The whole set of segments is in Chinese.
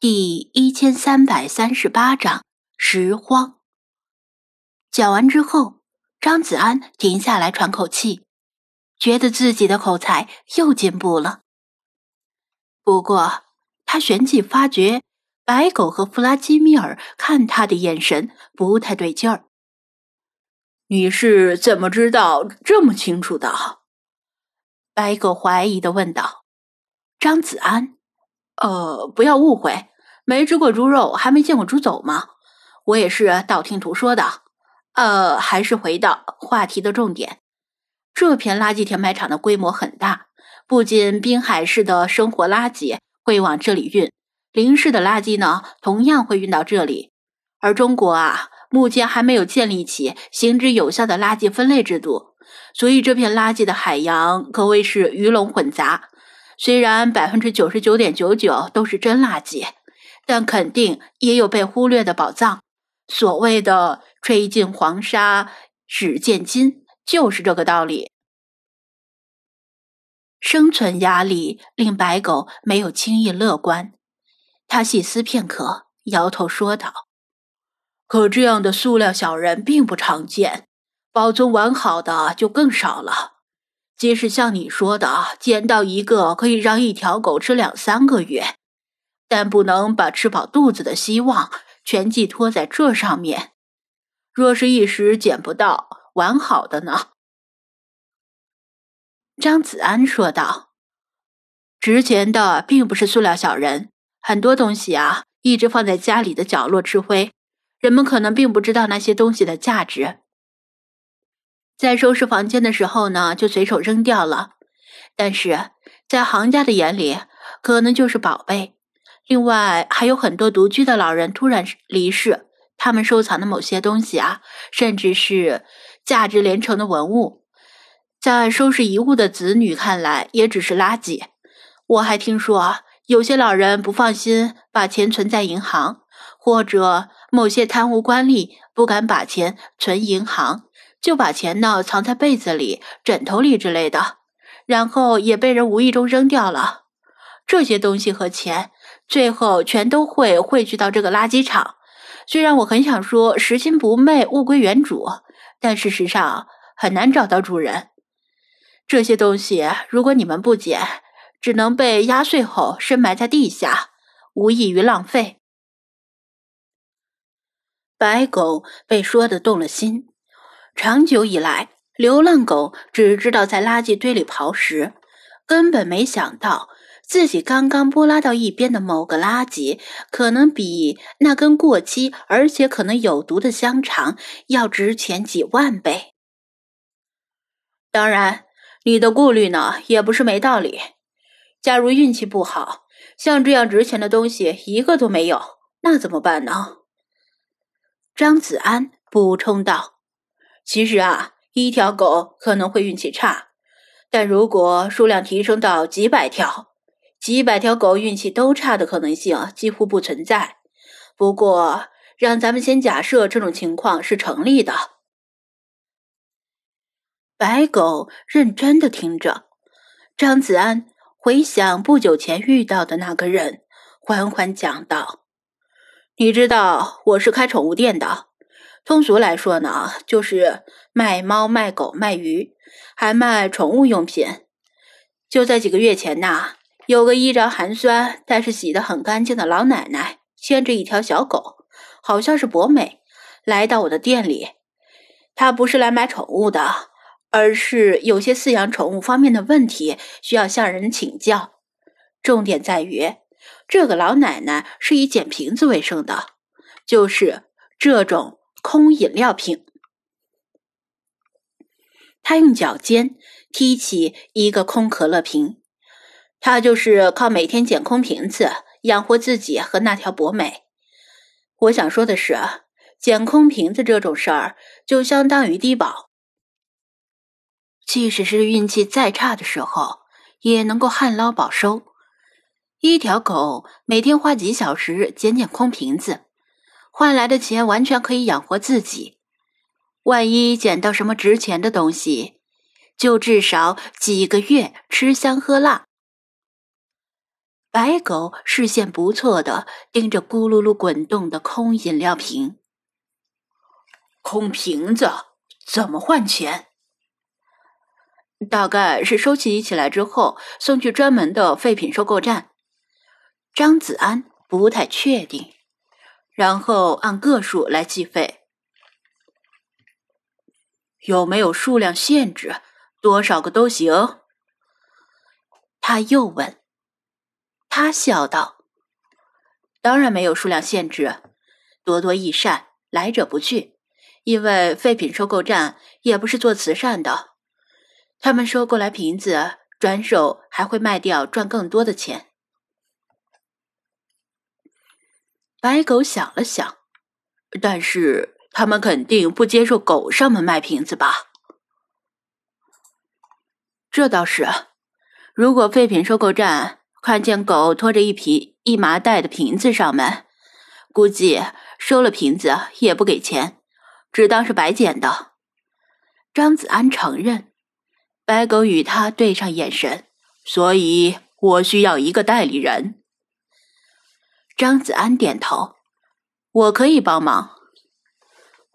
第一千三百三十八章拾荒。讲完之后，张子安停下来喘口气，觉得自己的口才又进步了。不过，他旋即发觉白狗和弗拉基米尔看他的眼神不太对劲儿。你是怎么知道这么清楚的？白狗怀疑的问道。张子安。呃，不要误会，没吃过猪肉，还没见过猪走吗？我也是道听途说的。呃，还是回到话题的重点，这片垃圾填埋场的规模很大，不仅滨海市的生活垃圾会往这里运，林市的垃圾呢，同样会运到这里。而中国啊，目前还没有建立起行之有效的垃圾分类制度，所以这片垃圾的海洋可谓是鱼龙混杂。虽然百分之九十九点九九都是真垃圾，但肯定也有被忽略的宝藏。所谓的“吹尽黄沙始见金”，就是这个道理。生存压力令白狗没有轻易乐观，他细思片刻，摇头说道：“可这样的塑料小人并不常见，保存完好的就更少了。”即使像你说的，捡到一个可以让一条狗吃两三个月，但不能把吃饱肚子的希望全寄托在这上面。若是一时捡不到完好的呢？张子安说道：“值钱的并不是塑料小人，很多东西啊，一直放在家里的角落吃灰，人们可能并不知道那些东西的价值。”在收拾房间的时候呢，就随手扔掉了。但是在行家的眼里，可能就是宝贝。另外，还有很多独居的老人突然离世，他们收藏的某些东西啊，甚至是价值连城的文物，在收拾遗物的子女看来，也只是垃圾。我还听说，有些老人不放心把钱存在银行，或者某些贪污官吏不敢把钱存银行。就把钱呢藏在被子里、枕头里之类的，然后也被人无意中扔掉了。这些东西和钱，最后全都会汇聚到这个垃圾场。虽然我很想说拾金不昧、物归原主，但事实上很难找到主人。这些东西，如果你们不捡，只能被压碎后深埋在地下，无异于浪费。白狗被说的动了心。长久以来，流浪狗只知道在垃圾堆里刨食，根本没想到自己刚刚拨拉到一边的某个垃圾，可能比那根过期而且可能有毒的香肠要值钱几万倍。当然，你的顾虑呢，也不是没道理。假如运气不好，像这样值钱的东西一个都没有，那怎么办呢？张子安补充道。其实啊，一条狗可能会运气差，但如果数量提升到几百条，几百条狗运气都差的可能性几乎不存在。不过，让咱们先假设这种情况是成立的。白狗认真的听着，张子安回想不久前遇到的那个人，缓缓讲道：“你知道我是开宠物店的。”通俗来说呢，就是卖猫、卖狗、卖鱼，还卖宠物用品。就在几个月前呐，有个衣着寒酸但是洗得很干净的老奶奶，牵着一条小狗，好像是博美，来到我的店里。她不是来买宠物的，而是有些饲养宠物方面的问题需要向人请教。重点在于，这个老奶奶是以捡瓶子为生的，就是这种。空饮料瓶，他用脚尖踢起一个空可乐瓶。他就是靠每天捡空瓶子养活自己和那条博美。我想说的是，捡空瓶子这种事儿，就相当于低保。即使是运气再差的时候，也能够旱涝保收。一条狗每天花几小时捡捡空瓶子。换来的钱完全可以养活自己，万一捡到什么值钱的东西，就至少几个月吃香喝辣。白狗视线不错的盯着咕噜噜滚动的空饮料瓶。空瓶子怎么换钱？大概是收集起来之后送去专门的废品收购站。张子安不太确定，然后按个数来计费。有没有数量限制？多少个都行。他又问。他笑道：“当然没有数量限制，多多益善，来者不拒。因为废品收购站也不是做慈善的，他们收过来瓶子，转手还会卖掉，赚更多的钱。”白狗想了想，但是他们肯定不接受狗上门卖瓶子吧？这倒是，如果废品收购站。看见狗拖着一匹一麻袋的瓶子上门，估计收了瓶子也不给钱，只当是白捡的。张子安承认，白狗与他对上眼神，所以我需要一个代理人。张子安点头，我可以帮忙，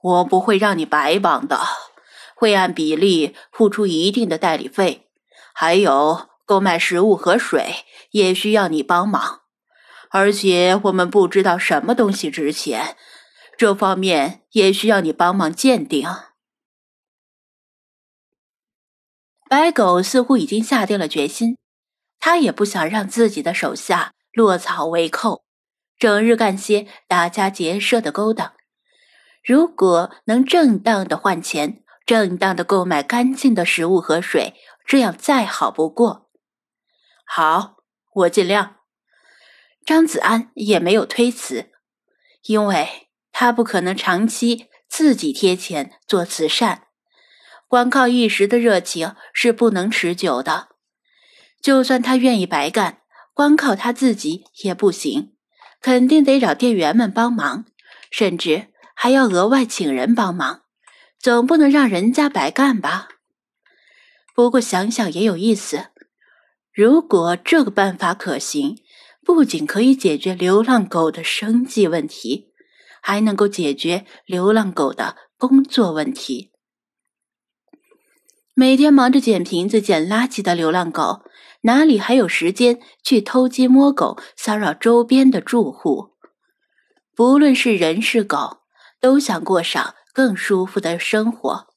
我不会让你白帮的，会按比例付出一定的代理费，还有。购买食物和水也需要你帮忙，而且我们不知道什么东西值钱，这方面也需要你帮忙鉴定。白狗似乎已经下定了决心，他也不想让自己的手下落草为寇，整日干些打家劫舍的勾当。如果能正当的换钱，正当的购买干净的食物和水，这样再好不过。好，我尽量。张子安也没有推辞，因为他不可能长期自己贴钱做慈善，光靠一时的热情是不能持久的。就算他愿意白干，光靠他自己也不行，肯定得找店员们帮忙，甚至还要额外请人帮忙，总不能让人家白干吧？不过想想也有意思。如果这个办法可行，不仅可以解决流浪狗的生计问题，还能够解决流浪狗的工作问题。每天忙着捡瓶子、捡垃圾的流浪狗，哪里还有时间去偷鸡摸狗、骚扰周边的住户？不论是人是狗，都想过上更舒服的生活。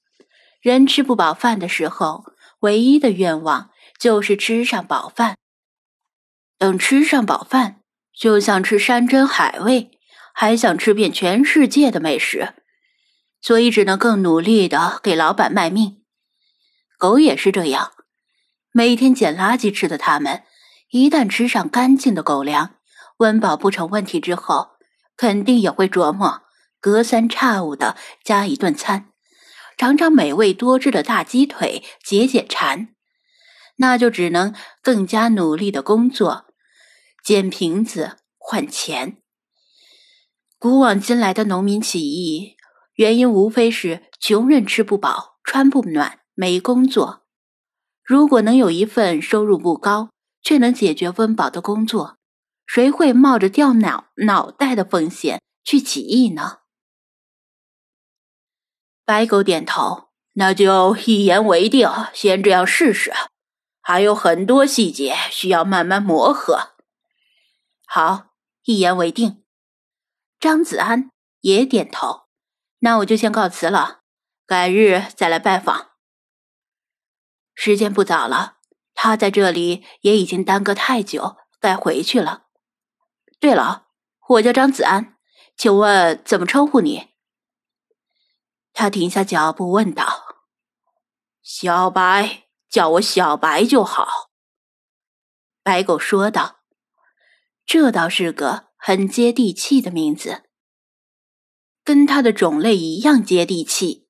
人吃不饱饭的时候，唯一的愿望。就是吃上饱饭，等吃上饱饭，就想吃山珍海味，还想吃遍全世界的美食，所以只能更努力的给老板卖命。狗也是这样，每天捡垃圾吃的他们，一旦吃上干净的狗粮，温饱不成问题之后，肯定也会琢磨隔三差五的加一顿餐，尝尝美味多汁的大鸡腿，解解馋。那就只能更加努力的工作，捡瓶子换钱。古往今来的农民起义，原因无非是穷人吃不饱、穿不暖、没工作。如果能有一份收入不高却能解决温饱的工作，谁会冒着掉脑脑袋的风险去起义呢？白狗点头，那就一言为定，先这样试试。还有很多细节需要慢慢磨合。好，一言为定。张子安也点头。那我就先告辞了，改日再来拜访。时间不早了，他在这里也已经耽搁太久，该回去了。对了，我叫张子安，请问怎么称呼你？他停下脚步问道：“小白。”叫我小白就好。”白狗说道，“这倒是个很接地气的名字，跟它的种类一样接地气。”